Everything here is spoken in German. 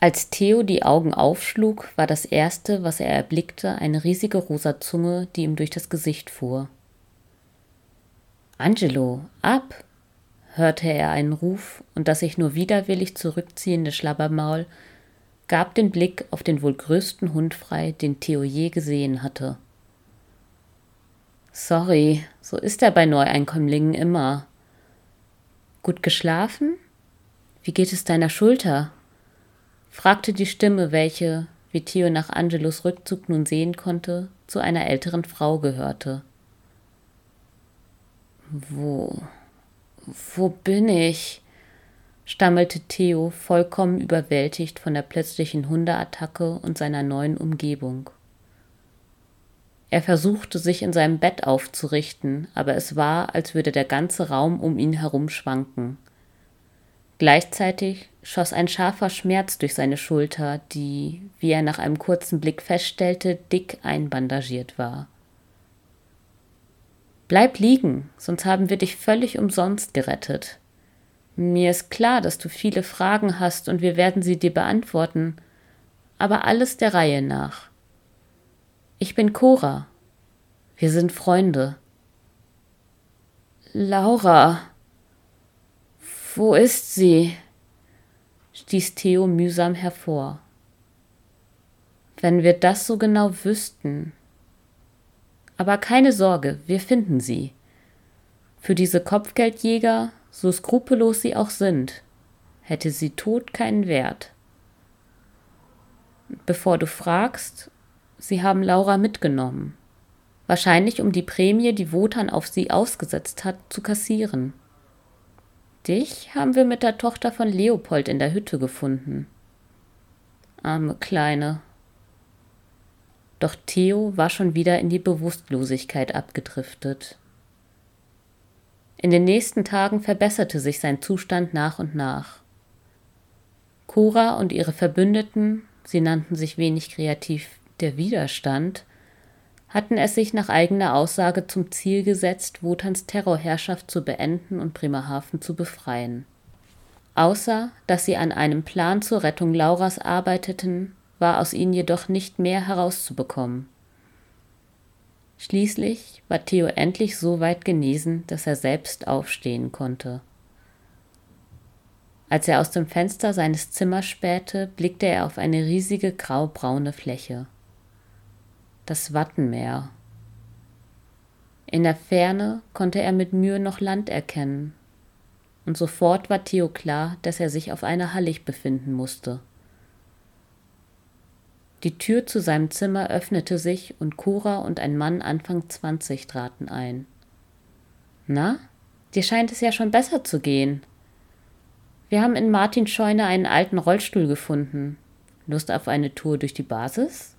Als Theo die Augen aufschlug, war das erste, was er erblickte, eine riesige rosa Zunge, die ihm durch das Gesicht fuhr. Angelo, ab! hörte er einen Ruf, und das sich nur widerwillig zurückziehende Schlabbermaul gab den Blick auf den wohl größten Hund frei, den Theo je gesehen hatte. Sorry, so ist er bei Neueinkömmlingen immer. Gut geschlafen? Wie geht es deiner Schulter? Fragte die Stimme, welche, wie Theo nach Angelos Rückzug nun sehen konnte, zu einer älteren Frau gehörte. Wo, wo bin ich? stammelte Theo, vollkommen überwältigt von der plötzlichen Hundeattacke und seiner neuen Umgebung. Er versuchte sich in seinem Bett aufzurichten, aber es war, als würde der ganze Raum um ihn herum schwanken. Gleichzeitig schoss ein scharfer Schmerz durch seine Schulter, die, wie er nach einem kurzen Blick feststellte, dick einbandagiert war. Bleib liegen, sonst haben wir dich völlig umsonst gerettet. Mir ist klar, dass du viele Fragen hast und wir werden sie dir beantworten, aber alles der Reihe nach. Ich bin Cora. Wir sind Freunde. Laura. Wo ist sie? stieß Theo mühsam hervor. Wenn wir das so genau wüssten. Aber keine Sorge, wir finden sie. Für diese Kopfgeldjäger, so skrupellos sie auch sind, hätte sie tot keinen Wert. Bevor du fragst, sie haben Laura mitgenommen. Wahrscheinlich um die Prämie, die Wotan auf sie ausgesetzt hat, zu kassieren. Dich haben wir mit der Tochter von Leopold in der Hütte gefunden. Arme Kleine. Doch Theo war schon wieder in die Bewusstlosigkeit abgedriftet. In den nächsten Tagen verbesserte sich sein Zustand nach und nach. Cora und ihre Verbündeten, sie nannten sich wenig kreativ der Widerstand, hatten es sich nach eigener Aussage zum Ziel gesetzt, Wotans Terrorherrschaft zu beenden und Bremerhaven zu befreien. Außer dass sie an einem Plan zur Rettung Lauras arbeiteten, war aus ihnen jedoch nicht mehr herauszubekommen. Schließlich war Theo endlich so weit genesen, dass er selbst aufstehen konnte. Als er aus dem Fenster seines Zimmers spähte, blickte er auf eine riesige graubraune Fläche. Das Wattenmeer. In der Ferne konnte er mit Mühe noch Land erkennen, und sofort war Theo klar, dass er sich auf einer Hallig befinden musste. Die Tür zu seinem Zimmer öffnete sich und Cora und ein Mann Anfang 20 traten ein. Na, dir scheint es ja schon besser zu gehen. Wir haben in Martins Scheune einen alten Rollstuhl gefunden. Lust auf eine Tour durch die Basis?